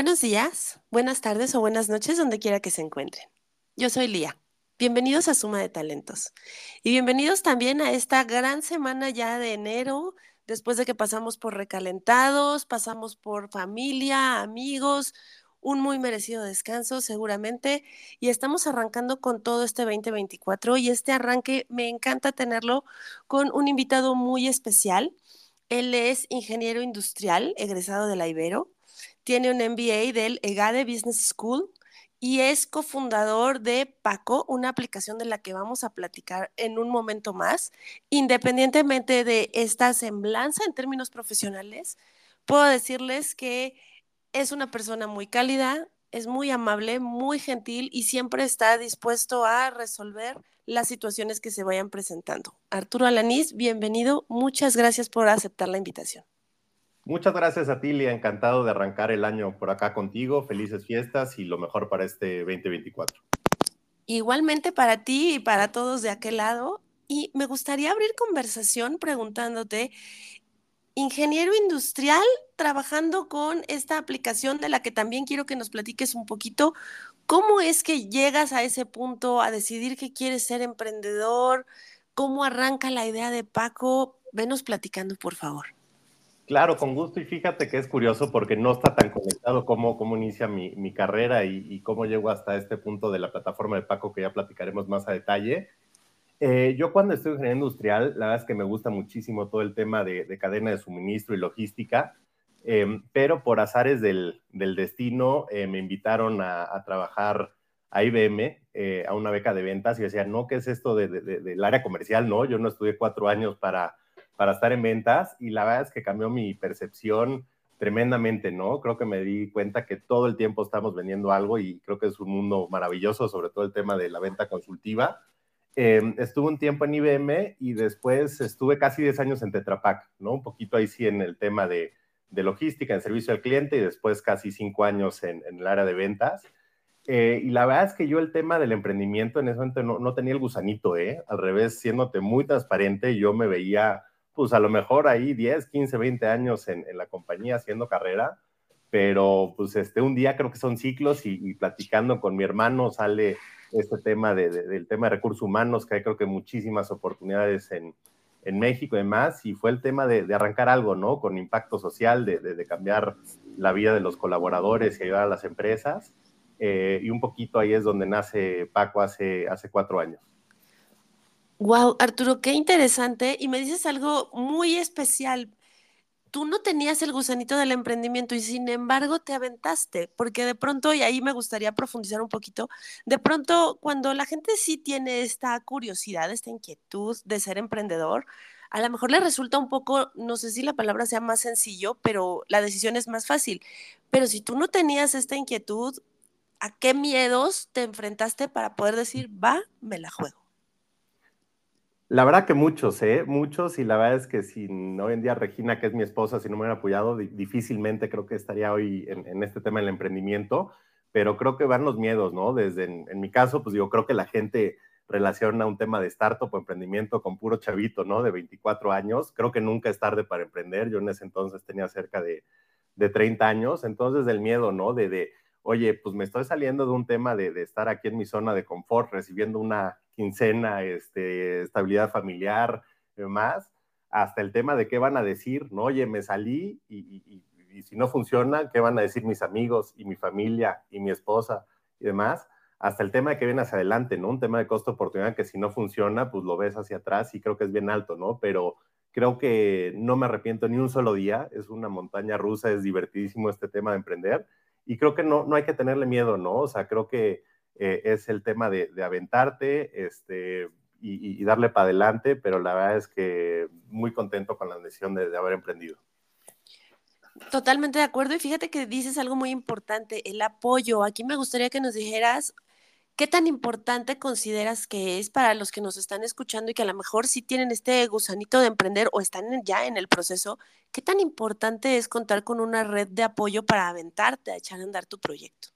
Buenos días, buenas tardes o buenas noches donde quiera que se encuentren. Yo soy Lía. Bienvenidos a Suma de Talentos. Y bienvenidos también a esta gran semana ya de enero, después de que pasamos por recalentados, pasamos por familia, amigos, un muy merecido descanso seguramente y estamos arrancando con todo este 2024 y este arranque me encanta tenerlo con un invitado muy especial. Él es ingeniero industrial, egresado de la Ibero, tiene un MBA del EGADE Business School y es cofundador de Paco, una aplicación de la que vamos a platicar en un momento más. Independientemente de esta semblanza en términos profesionales, puedo decirles que es una persona muy cálida, es muy amable, muy gentil y siempre está dispuesto a resolver las situaciones que se vayan presentando. Arturo Alanís, bienvenido. Muchas gracias por aceptar la invitación. Muchas gracias a ti, Lia. Encantado de arrancar el año por acá contigo. Felices fiestas y lo mejor para este 2024. Igualmente para ti y para todos de aquel lado. Y me gustaría abrir conversación preguntándote, ingeniero industrial trabajando con esta aplicación de la que también quiero que nos platiques un poquito, ¿cómo es que llegas a ese punto a decidir que quieres ser emprendedor? ¿Cómo arranca la idea de Paco? Venos platicando, por favor. Claro, con gusto. Y fíjate que es curioso porque no está tan conectado cómo, cómo inicia mi, carrera y, cómo llego hasta este punto de la plataforma de Paco que ya platicaremos más a detalle. Eh, yo cuando estoy en ingeniería industrial, la verdad es que me gusta muchísimo todo el tema de, cadena de suministro y logística, em, pero por azares del, destino eh, me invitaron a, trabajar a IBM, eh, a una beca de ventas, y decía, no, ¿qué es esto del área comercial? No, yo no estudié cuatro años para para estar en ventas y la verdad es que cambió mi percepción tremendamente, ¿no? Creo que me di cuenta que todo el tiempo estamos vendiendo algo y creo que es un mundo maravilloso, sobre todo el tema de la venta consultiva. Em, estuve un tiempo en IBM y después estuve casi 10 años en Tetra Pak, ¿no? Un poquito ahí sí en el tema de, de logística, en servicio al cliente y después casi 5 años en, en, el área de ventas. Eh, y la verdad es que yo el tema del emprendimiento en ese momento no, no tenía el gusanito, ¿eh? Al revés, siéndote muy transparente, yo me veía pues a lo mejor ahí 10, 15, 20 años en, la compañía haciendo carrera, pero pues este, un día creo que son ciclos y, platicando con mi hermano sale este tema de, del tema de recursos humanos, que hay creo que muchísimas oportunidades en, en México y demás, y fue el tema de, arrancar algo, ¿no? Con impacto social, de, cambiar la vida de los colaboradores y ayudar a las empresas. Eh, y un poquito ahí es donde nace Paco hace, hace cuatro años. Wow, Arturo, qué interesante. Y me dices algo muy especial. Tú no tenías el gusanito del emprendimiento y sin embargo te aventaste, porque de pronto, y ahí me gustaría profundizar un poquito, de pronto cuando la gente sí tiene esta curiosidad, esta inquietud de ser emprendedor, a lo mejor le resulta un poco, no sé si la palabra sea más sencillo, pero la decisión es más fácil. Pero si tú no tenías esta inquietud, ¿a qué miedos te enfrentaste para poder decir, va, me la juego? La verdad que muchos, ¿eh? Muchos, y la verdad es que si hoy en día Regina, que es mi esposa, si no me hubiera apoyado, difícilmente creo que estaría hoy en, este tema del emprendimiento, pero creo que van los miedos, ¿no? Desde, en, mi caso, pues yo creo que la gente relaciona un tema de startup o emprendimiento con puro chavito, ¿no? De 24 años. Creo que nunca es tarde para emprender. Yo en ese entonces tenía cerca de, de 30 años, entonces el miedo, ¿no? De, de, oye, pues me estoy saliendo de un tema de, de estar aquí en mi zona de confort, recibiendo una quincena, este, estabilidad familiar, demás, hasta el tema de qué van a decir, ¿no? Oye, me salí y, si no funciona, ¿qué van a decir mis amigos y mi familia y mi esposa y demás? Hasta el tema de que viene hacia adelante, ¿no? Un tema de costo-oportunidad que si no funciona, pues lo ves hacia atrás y creo que es bien alto, ¿no? Pero creo que no me arrepiento ni un solo día, es una montaña rusa, es divertidísimo este tema de emprender y creo que no, no hay que tenerle miedo, ¿no? O sea, creo que eh, es el tema de, aventarte este, y, darle para adelante, pero la verdad es que muy contento con la decisión de, haber emprendido. Totalmente de acuerdo y fíjate que dices algo muy importante, el apoyo. Aquí me gustaría que nos dijeras qué tan importante consideras que es para los que nos están escuchando y que a lo mejor sí tienen este gusanito de emprender o están ya en el proceso, qué tan importante es contar con una red de apoyo para aventarte a echar a andar tu proyecto.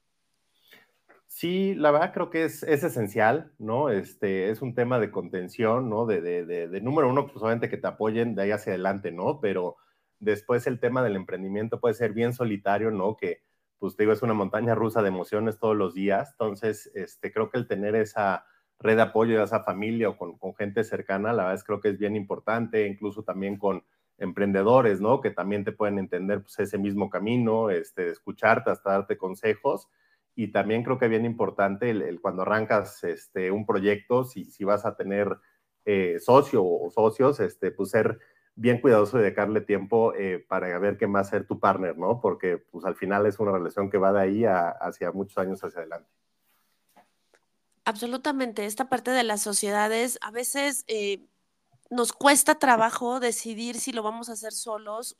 Sí, la verdad creo que es, esencial, ¿no? Este, es un tema de contención, ¿no? De, de, de, número uno, pues obviamente que te apoyen de ahí hacia adelante, ¿no? Pero después el tema del emprendimiento puede ser bien solitario, ¿no? Que pues te digo, es una montaña rusa de emociones todos los días. Entonces, este, creo que el tener esa red de apoyo de esa familia o con, con gente cercana, la verdad es creo que es bien importante, incluso también con emprendedores, ¿no? Que también te pueden entender pues, ese mismo camino, este, escucharte hasta darte consejos. Y también creo que es bien importante el, cuando arrancas este, un proyecto, si, si vas a tener eh, socio o socios, este, pues ser bien cuidadoso de dedicarle tiempo eh, para ver qué más ser tu partner, ¿no? Porque pues al final es una relación que va de ahí hacia muchos años hacia adelante. Absolutamente. Esta parte de las sociedades a veces eh, nos cuesta trabajo decidir si lo vamos a hacer solos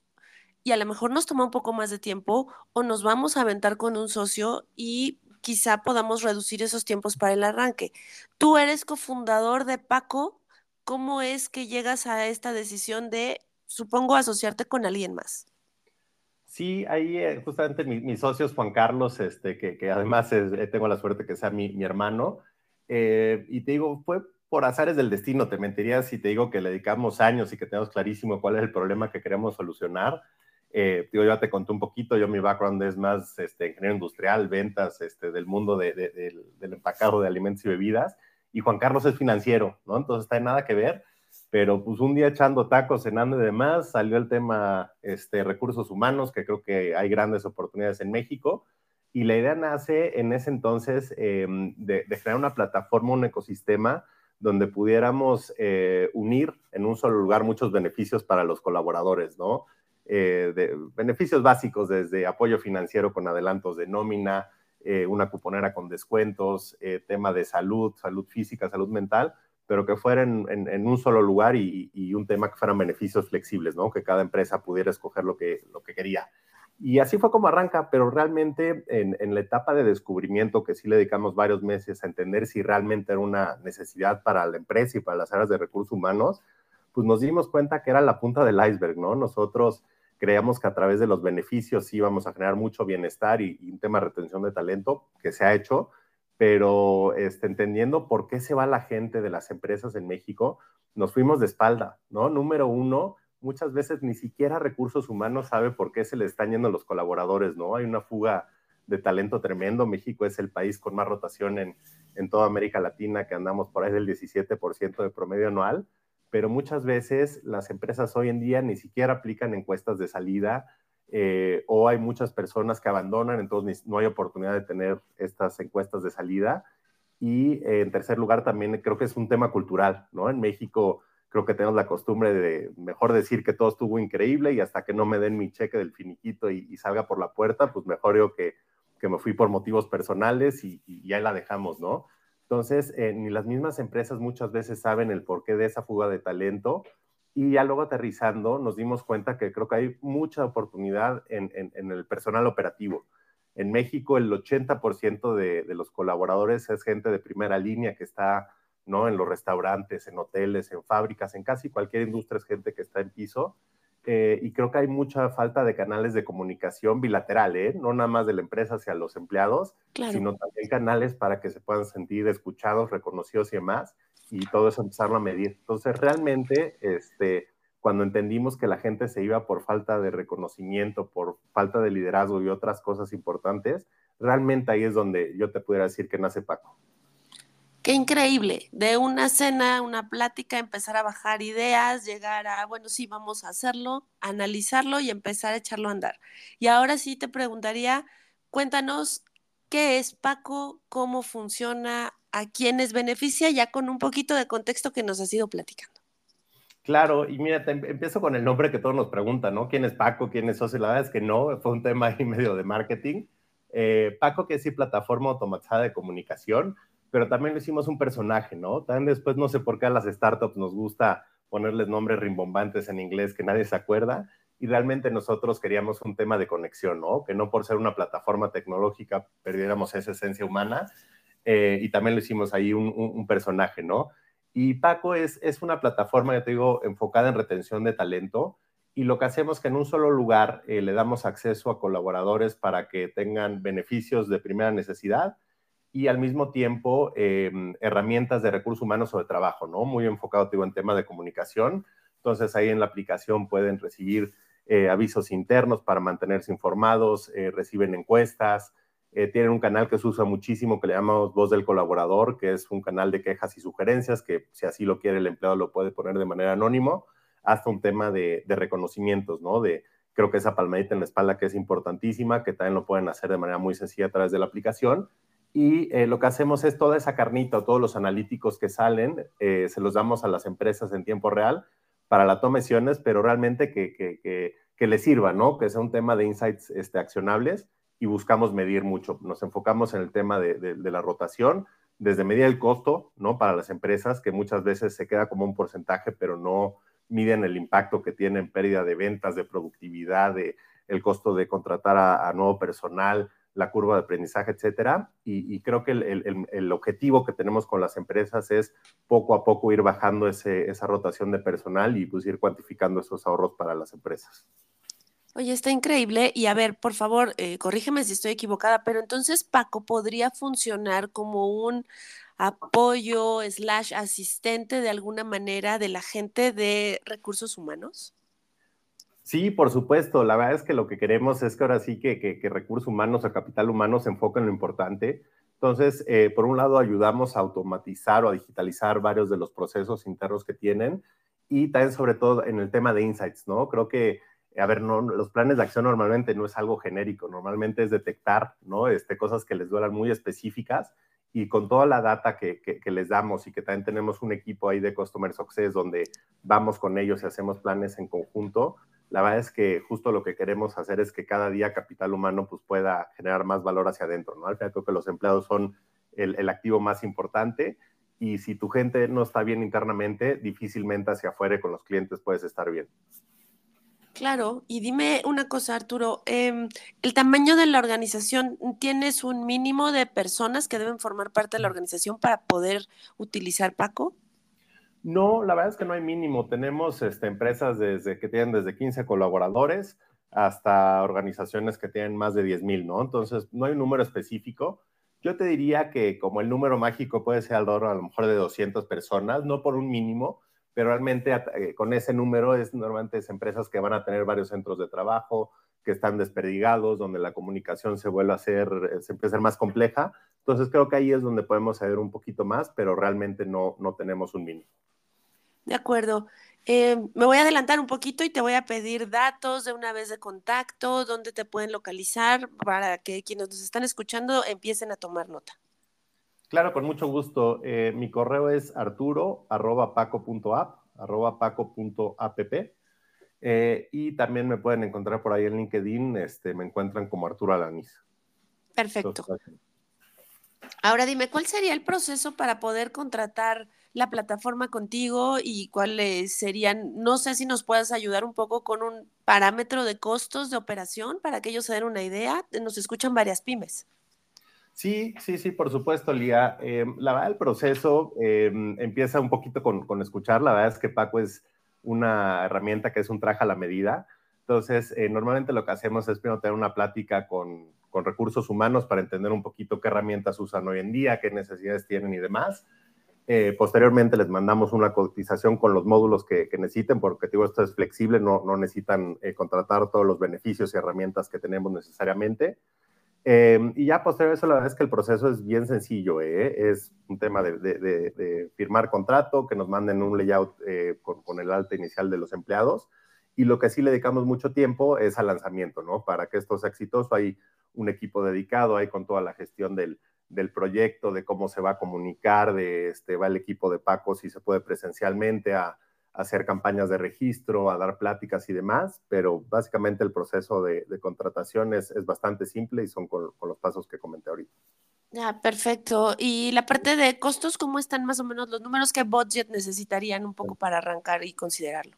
y a lo mejor nos toma un poco más de tiempo o nos vamos a aventar con un socio y quizá podamos reducir esos tiempos para el arranque. Tú eres cofundador de Paco. ¿Cómo es que llegas a esta decisión de, supongo, asociarte con alguien más? Sí, ahí eh, justamente mis socios, Juan Carlos, este, que, además eh, tengo la suerte que sea mi, hermano, eh, y te digo, fue por azares del destino, te mentiría si te digo que le dedicamos años y que tenemos clarísimo cuál es el problema que queremos solucionar. Eh, digo, ya te conté un poquito, yo mi background es más este, ingeniero industrial, ventas este, del mundo de, del empacado de alimentos y bebidas, y Juan Carlos es financiero, ¿no? Entonces está en nada que ver, pero pues un día echando tacos, cenando y demás, salió el tema este, recursos humanos, que creo que hay grandes oportunidades en México, y la idea nace en ese entonces em, de, de crear una plataforma, un ecosistema, donde pudiéramos eh, unir en un solo lugar muchos beneficios para los colaboradores, ¿no? Eh, de, beneficios básicos desde apoyo financiero con adelantos de nómina, eh, una cuponera con descuentos, tema de salud, salud física, salud mental, pero que fuera en, un solo lugar y, y, un tema que fueran beneficios flexibles, ¿no? Que cada empresa pudiera escoger lo que, lo que quería. Y así fue como arranca, pero realmente en, la etapa de descubrimiento, que sí le dedicamos varios meses a entender si realmente era una necesidad para la empresa y para las áreas de recursos humanos, pues nos dimos cuenta que era la punta del iceberg, ¿no? Nosotros creíamos que a través de los beneficios íbamos a generar mucho bienestar y, un tema de retención de talento que se ha hecho, pero este, entendiendo por qué se va la gente de las empresas en México, nos fuimos de espalda, ¿no? Número uno, muchas veces ni siquiera recursos humanos sabe por qué se le están yendo los colaboradores, ¿no? Hay una fuga de talento tremendo. México es el país con más rotación en, toda América Latina, que andamos por ahí del 17% de promedio anual, pero muchas veces las empresas hoy en día ni siquiera aplican encuestas de salida eh, o hay muchas personas que abandonan, entonces no hay oportunidad de tener estas encuestas de salida. Y eh, en tercer lugar, también creo que es un tema cultural, ¿no? En México creo que tenemos la costumbre de mejor decir que todo estuvo increíble y hasta que no me den mi cheque del finiquito y, salga por la puerta, pues mejor yo que, que me fui por motivos personales y, y ahí la dejamos, ¿no? Entonces, ni las mismas empresas muchas veces saben el porqué de esa fuga de talento y ya luego aterrizando nos dimos cuenta que creo que hay mucha oportunidad en, en, el personal operativo. En México el 80% de, de los colaboradores es gente de primera línea que está ¿no? En los restaurantes, en hoteles, en fábricas, en casi cualquier industria es gente que está en piso. Eh, y creo que hay mucha falta de canales de comunicación bilateral, ¿eh? no nada más de la empresa hacia los empleados, sino también canales para que se puedan sentir escuchados, reconocidos y demás, y todo eso empezarlo a medir. Entonces, realmente, este, cuando entendimos que la gente se iba por falta de reconocimiento, por falta de liderazgo y otras cosas importantes, realmente ahí es donde yo te pudiera decir que nace Paco. Qué increíble, de una cena, una plática, empezar a bajar ideas, llegar a, bueno, sí, vamos a hacerlo, analizarlo y empezar a echarlo a andar. Y ahora sí te preguntaría, cuéntanos qué es Paco, cómo funciona, a quiénes beneficia, ya con un poquito de contexto que nos has ido platicando. Claro, y mira, empiezo con el nombre que todos nos preguntan, ¿no? ¿Quién es Paco? ¿Quién es Socio? La verdad es que no, fue un tema ahí medio de marketing. Eh, Paco, que es plataforma automatizada de comunicación, pero también lo hicimos un personaje, ¿no? También después no sé por qué a las startups nos gusta ponerles nombres rimbombantes en inglés que nadie se acuerda y realmente nosotros queríamos un tema de conexión, ¿no? Que no por ser una plataforma tecnológica perdiéramos esa esencia humana eh, y también lo hicimos ahí un, personaje, ¿no? Y Paco es, es una plataforma, ya te digo, enfocada en retención de talento y lo que hacemos es que en un solo lugar eh, le damos acceso a colaboradores para que tengan beneficios de primera necesidad y al mismo tiempo em, herramientas de recursos humanos de trabajo, ¿no? Muy enfocado, digo, en tema de comunicación. Entonces ahí en la aplicación pueden recibir eh, avisos internos para mantenerse informados, eh, reciben encuestas, eh, tienen un canal que se usa muchísimo que le llamamos Voz del Colaborador, que es un canal de quejas y sugerencias que si así lo quiere el empleado lo puede poner de manera anónimo, hasta un tema de, de reconocimientos, ¿no? De, creo que esa palmadita en la espalda que es importantísima, que también lo pueden hacer de manera muy sencilla a través de la aplicación. Y lo que hacemos es toda esa carnita o todos los analíticos que salen, se los damos a las empresas en tiempo real para la toma de decisiones, pero realmente que, que, que, que les sirva, ¿no? Que sea un tema de insights este, accionables y buscamos medir mucho. Nos enfocamos en el tema de, de, la rotación, desde medir el costo, ¿no? Para las empresas, que muchas veces se queda como un porcentaje, pero no miden el impacto que tiene en pérdida de ventas, de productividad, de el costo de contratar a nuevo personal, la curva de aprendizaje, etcétera. Y, creo que el, objetivo que tenemos con las empresas es poco a poco ir bajando esa rotación de personal y pues ir cuantificando esos ahorros para las empresas. Oye, está increíble. Y a ver, por favor, eh, corrígeme si estoy equivocada, pero entonces Paco podría funcionar como un apoyo slash asistente de alguna manera de la gente de recursos humanos. Sí, por supuesto. La verdad es que lo que queremos es que ahora sí que, que, que recursos humanos o capital humano se enfoquen en lo importante. Entonces, eh, por un lado, ayudamos a automatizar o a digitalizar varios de los procesos internos que tienen y también sobre todo en el tema de insights, ¿no? Creo que, a ver, no, los planes de acción normalmente no es algo genérico, normalmente es detectar, ¿no? Este, cosas que les duelan muy específicas y con toda la data que, que, que, les damos y que también tenemos un equipo ahí de Customer Success donde vamos con ellos y hacemos planes en conjunto, la verdad es que justo lo que queremos hacer es que cada día capital humano pues, pueda generar más valor hacia adentro, ¿no? Al final creo que los empleados son el, el, activo más importante y si tu gente no está bien internamente, difícilmente hacia afuera con los clientes puedes estar bien. Claro, y dime una cosa, Arturo, eh, ¿el tamaño de la organización, tienes un mínimo de personas que deben formar parte de la organización para poder utilizar Paco? No, la verdad es que no hay mínimo. Tenemos este, empresas desde que tienen desde 15 colaboradores hasta organizaciones que tienen más de 10 mil, ¿no? Entonces, no hay un número específico. Yo te diría que como el número mágico puede ser alrededor a lo mejor de 200 personas, no por un mínimo, pero realmente eh, con ese número es normalmente es empresas que van a tener varios centros de trabajo, que están desperdigados, donde la comunicación se vuelve a hacer, se empieza a ser más compleja. Entonces creo que ahí es donde podemos saber un poquito más, pero realmente no, no tenemos un mínimo. De acuerdo. Eh, me voy a adelantar un poquito y te voy a pedir datos de una vez de contacto, dónde te pueden localizar para que quienes nos están escuchando empiecen a tomar nota. Claro, con mucho gusto. Eh, mi correo es arturo arroba paco.app, arroba paco.app. Eh, y también me pueden encontrar por ahí en LinkedIn, este, me encuentran como Arturo Alaniz. Perfecto. Entonces, Ahora dime, ¿cuál sería el proceso para poder contratar la plataforma contigo y cuáles serían, no sé si nos puedas ayudar un poco con un parámetro de costos de operación para que ellos se den una idea. Nos escuchan varias pymes. Sí, sí, sí, por supuesto, Lía. Eh, la verdad, el proceso eh, empieza un poquito con, con, escuchar. La verdad es que Paco es una herramienta que es un traje a la medida. Entonces, eh, normalmente lo que hacemos es primero tener una plática con, con recursos humanos para entender un poquito qué herramientas usan hoy en día, qué necesidades tienen y demás. Eh, posteriormente les mandamos una cotización con los módulos que, necesiten, porque digo, esto es flexible, no, no necesitan eh, contratar todos los beneficios y herramientas que tenemos necesariamente. Eh, y ya posterior a eso, la verdad es que el proceso es bien sencillo, ¿eh? es un tema de, de, firmar contrato, que nos manden un layout con, con, el alta inicial de los empleados, y lo que sí le dedicamos mucho tiempo es al lanzamiento, ¿no? Para que esto sea exitoso, hay un equipo dedicado, hay con toda la gestión del, del proyecto, de cómo se va a comunicar, de este, va el equipo de Paco si se puede presencialmente a, a, hacer campañas de registro, a dar pláticas y demás, pero básicamente el proceso de, de contratación es, es, bastante simple y son con, con, los pasos que comenté ahorita. Ya, perfecto. Y la parte de costos, ¿cómo están más o menos los números que budget necesitarían un poco para arrancar y considerarlo?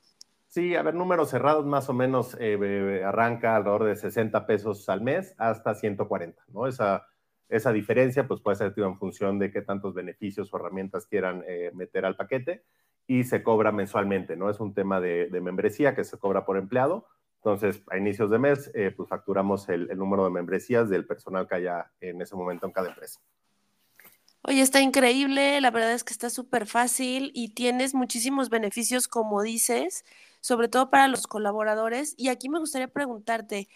Sí, a ver, números cerrados más o menos eh, arranca alrededor de 60 pesos al mes hasta 140, ¿no? Esa, esa diferencia pues puede ser en función de qué tantos beneficios o herramientas quieran eh, meter al paquete y se cobra mensualmente, ¿no? Es un tema de, membresía que se cobra por empleado. Entonces, a inicios de mes, eh, pues facturamos el, el número de membresías del personal que haya en ese momento en cada empresa. Oye, está increíble, la verdad es que está súper fácil y tienes muchísimos beneficios, como dices, sobre todo para los colaboradores. Y aquí me gustaría preguntarte,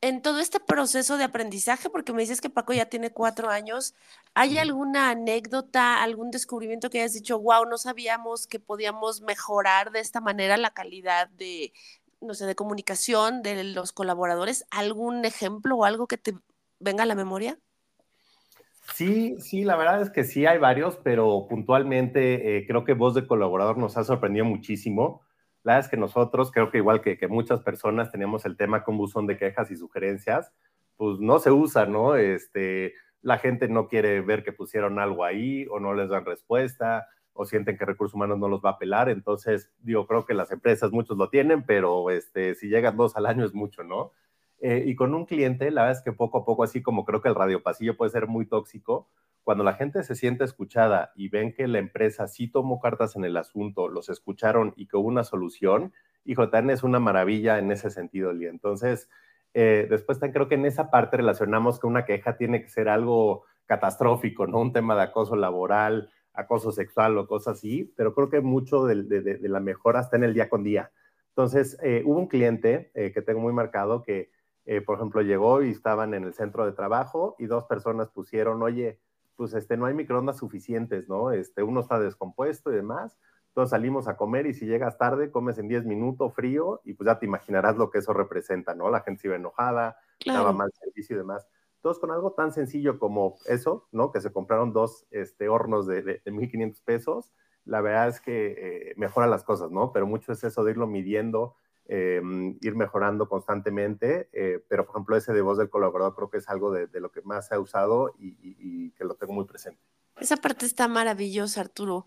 en todo este proceso de aprendizaje, porque me dices que Paco ya tiene cuatro años, ¿hay alguna anécdota, algún descubrimiento que hayas dicho, wow, no sabíamos que podíamos mejorar de esta manera la calidad de, no sé, de comunicación de los colaboradores? ¿Algún ejemplo o algo que te venga a la memoria? Sí, sí, la verdad es que sí hay varios, pero puntualmente eh, creo que voz de colaborador nos ha sorprendido muchísimo. La verdad es que nosotros, creo que igual que, muchas personas tenemos el tema con buzón de quejas y sugerencias, pues no se usa, ¿no? Este, la gente no quiere ver que pusieron algo ahí o no les dan respuesta o sienten que recursos humanos no los va a apelar. Entonces, digo, creo que las empresas muchos lo tienen, pero este, si llegan dos al año es mucho, ¿no? Eh, y con un cliente, la verdad es que poco a poco, así como creo que el radio pasillo puede ser muy tóxico, cuando la gente se siente escuchada y ven que la empresa sí tomó cartas en el asunto, los escucharon y que hubo una solución, hijo, también es una maravilla en ese sentido, Lía. Entonces, eh, después también creo que en esa parte relacionamos que una queja tiene que ser algo catastrófico, ¿no? Un tema de acoso laboral, acoso sexual o cosas así, pero creo que mucho de, de, la mejora está en el día con día. Entonces, eh, hubo un cliente que tengo muy marcado que eh, por ejemplo, llegó y estaban en el centro de trabajo y dos personas pusieron, oye, pues este, no hay microondas suficientes, ¿no? Este, uno está descompuesto y demás. Entonces salimos a comer y si llegas tarde, comes en 10 minutos frío y pues ya te imaginarás lo que eso representa, ¿no? La gente se iba enojada, daba mal servicio y demás. Entonces, con algo tan sencillo como eso, ¿no? Que se compraron dos este, hornos de, de, 1.500 pesos, la verdad es que eh, mejora las cosas, ¿no? Pero mucho es eso de irlo midiendo, eh, ir mejorando constantemente, eh, pero por ejemplo ese de voz del colaborador creo que es algo de, lo que más se ha usado y, que lo tengo muy presente. Esa parte está maravillosa, Arturo.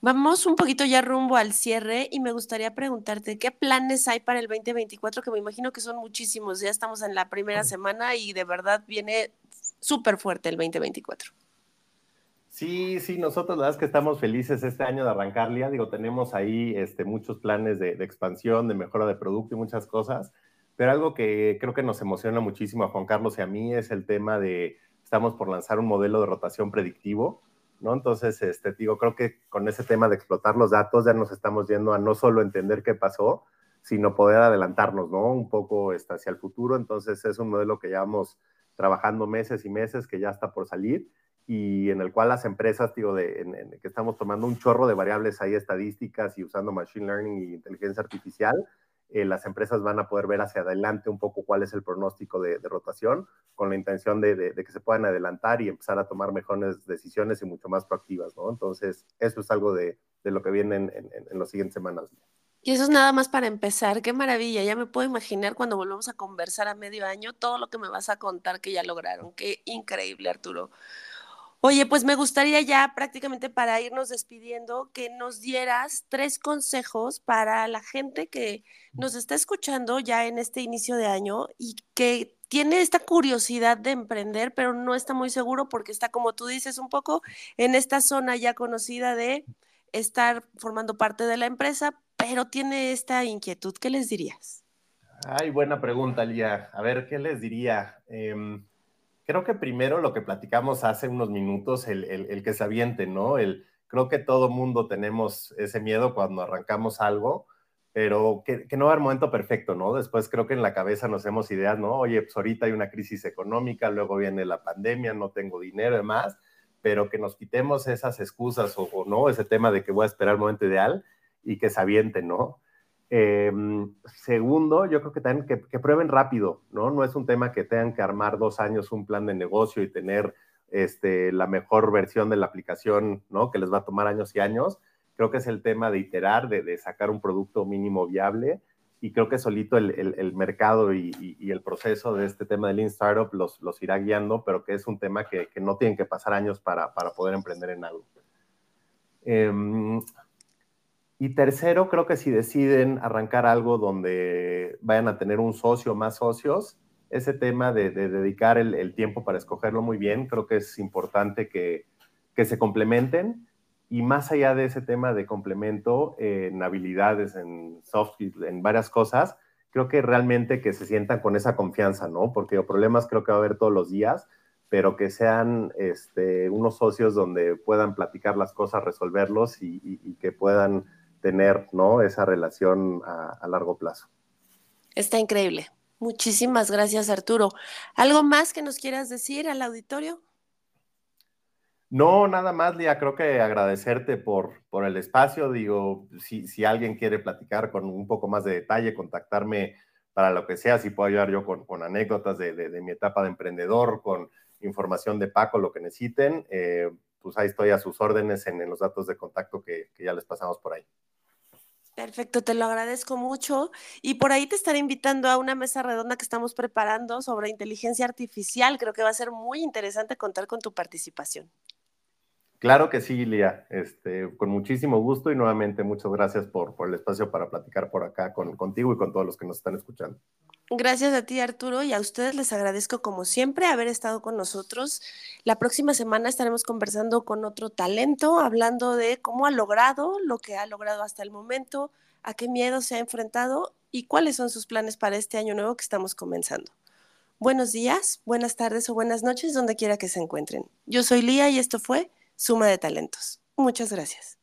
Vamos un poquito ya rumbo al cierre y me gustaría preguntarte, ¿qué planes hay para el 2024? Que me imagino que son muchísimos. Ya estamos en la primera semana y de verdad viene súper fuerte el 2024. Sí, sí, nosotros la verdad es que estamos felices este año de arrancar, Lía. Digo, tenemos ahí este, muchos planes de, expansión, de mejora de producto y muchas cosas, pero algo que creo que nos emociona muchísimo a Juan Carlos y a mí es el tema de, estamos por lanzar un modelo de rotación predictivo, ¿no? Entonces, este, digo, creo que con ese tema de explotar los datos ya nos estamos yendo a no solo entender qué pasó, sino poder adelantarnos, ¿no? Un poco este, hacia el futuro. Entonces, es un modelo que llevamos trabajando meses y meses, que ya está por salir y en el cual las empresas, digo, de, en, que estamos tomando un chorro de variables ahí estadísticas y usando machine learning y inteligencia artificial, eh, las empresas van a poder ver hacia adelante un poco cuál es el pronóstico de, rotación, con la intención de, de, que se puedan adelantar y empezar a tomar mejores decisiones y mucho más proactivas, ¿no? Entonces, eso es algo de, lo que viene en, en, en las siguientes semanas. Y eso es nada más para empezar. Qué maravilla. Ya me puedo imaginar cuando volvamos a conversar a medio año todo lo que me vas a contar que ya lograron. Qué increíble, Arturo. Oye, pues me gustaría ya prácticamente para irnos despidiendo que nos dieras tres consejos para la gente que nos está escuchando ya en este inicio de año y que tiene esta curiosidad de emprender, pero no está muy seguro porque está, como tú dices, un poco en esta zona ya conocida de estar formando parte de la empresa, pero tiene esta inquietud. ¿Qué les dirías? Ay, buena pregunta, Lía. A ver, ¿qué les diría? Eh, creo que primero lo que platicamos hace unos minutos, el, el, que se aviente, ¿no? El, creo que todo mundo tenemos ese miedo cuando arrancamos algo, pero que, que, no va haber momento perfecto, ¿no? Después creo que en la cabeza nos hacemos ideas, ¿no? Oye, pues ahorita hay una crisis económica, luego viene la pandemia, no tengo dinero y demás, pero que nos quitemos esas excusas o, o no, ese tema de que voy a esperar el momento ideal y que se aviente, ¿no? Eh, segundo, yo creo que también que, prueben rápido, ¿no? No es un tema que tengan que armar dos años un plan de negocio y tener este, la mejor versión de la aplicación, ¿no? Que les va a tomar años y años. Creo que es el tema de iterar, de, sacar un producto mínimo viable y creo que solito el, el, mercado y, y, el proceso de este tema del Lean Startup los, los irá guiando, pero que es un tema que, que no tienen que pasar años para, para poder emprender en algo. Eh, y tercero, creo que si deciden arrancar algo donde vayan a tener un socio más socios, ese tema de, dedicar el, tiempo para escogerlo muy bien, creo que es importante que, que se complementen. Y más allá de ese tema de complemento en habilidades, en soft en varias cosas, creo que realmente que se sientan con esa confianza, ¿no? Porque problemas creo que va a haber todos los días, pero que sean este, unos socios donde puedan platicar las cosas, resolverlos y, y que puedan tener ¿no? esa relación a, largo plazo. Está increíble. Muchísimas gracias, Arturo. ¿Algo más que nos quieras decir al auditorio? No, nada más, Lía, creo que agradecerte por, por el espacio. Digo, si, si, alguien quiere platicar con un poco más de detalle, contactarme para lo que sea, si puedo ayudar yo con, con anécdotas de, de, mi etapa de emprendedor, con información de Paco, lo que necesiten, eh, pues ahí estoy a sus órdenes en, los datos de contacto que, ya les pasamos por ahí. Perfecto, te lo agradezco mucho. Y por ahí te estaré invitando a una mesa redonda que estamos preparando sobre inteligencia artificial. Creo que va a ser muy interesante contar con tu participación. Claro que sí, Lía, este, con muchísimo gusto y nuevamente muchas gracias por, por el espacio para platicar por acá con, contigo y con todos los que nos están escuchando. Gracias a ti, Arturo, y a ustedes les agradezco como siempre haber estado con nosotros. La próxima semana estaremos conversando con otro talento, hablando de cómo ha logrado lo que ha logrado hasta el momento, a qué miedo se ha enfrentado y cuáles son sus planes para este año nuevo que estamos comenzando. Buenos días, buenas tardes o buenas noches, donde quiera que se encuentren. Yo soy Lía y esto fue Suma de Talentos. Muchas gracias.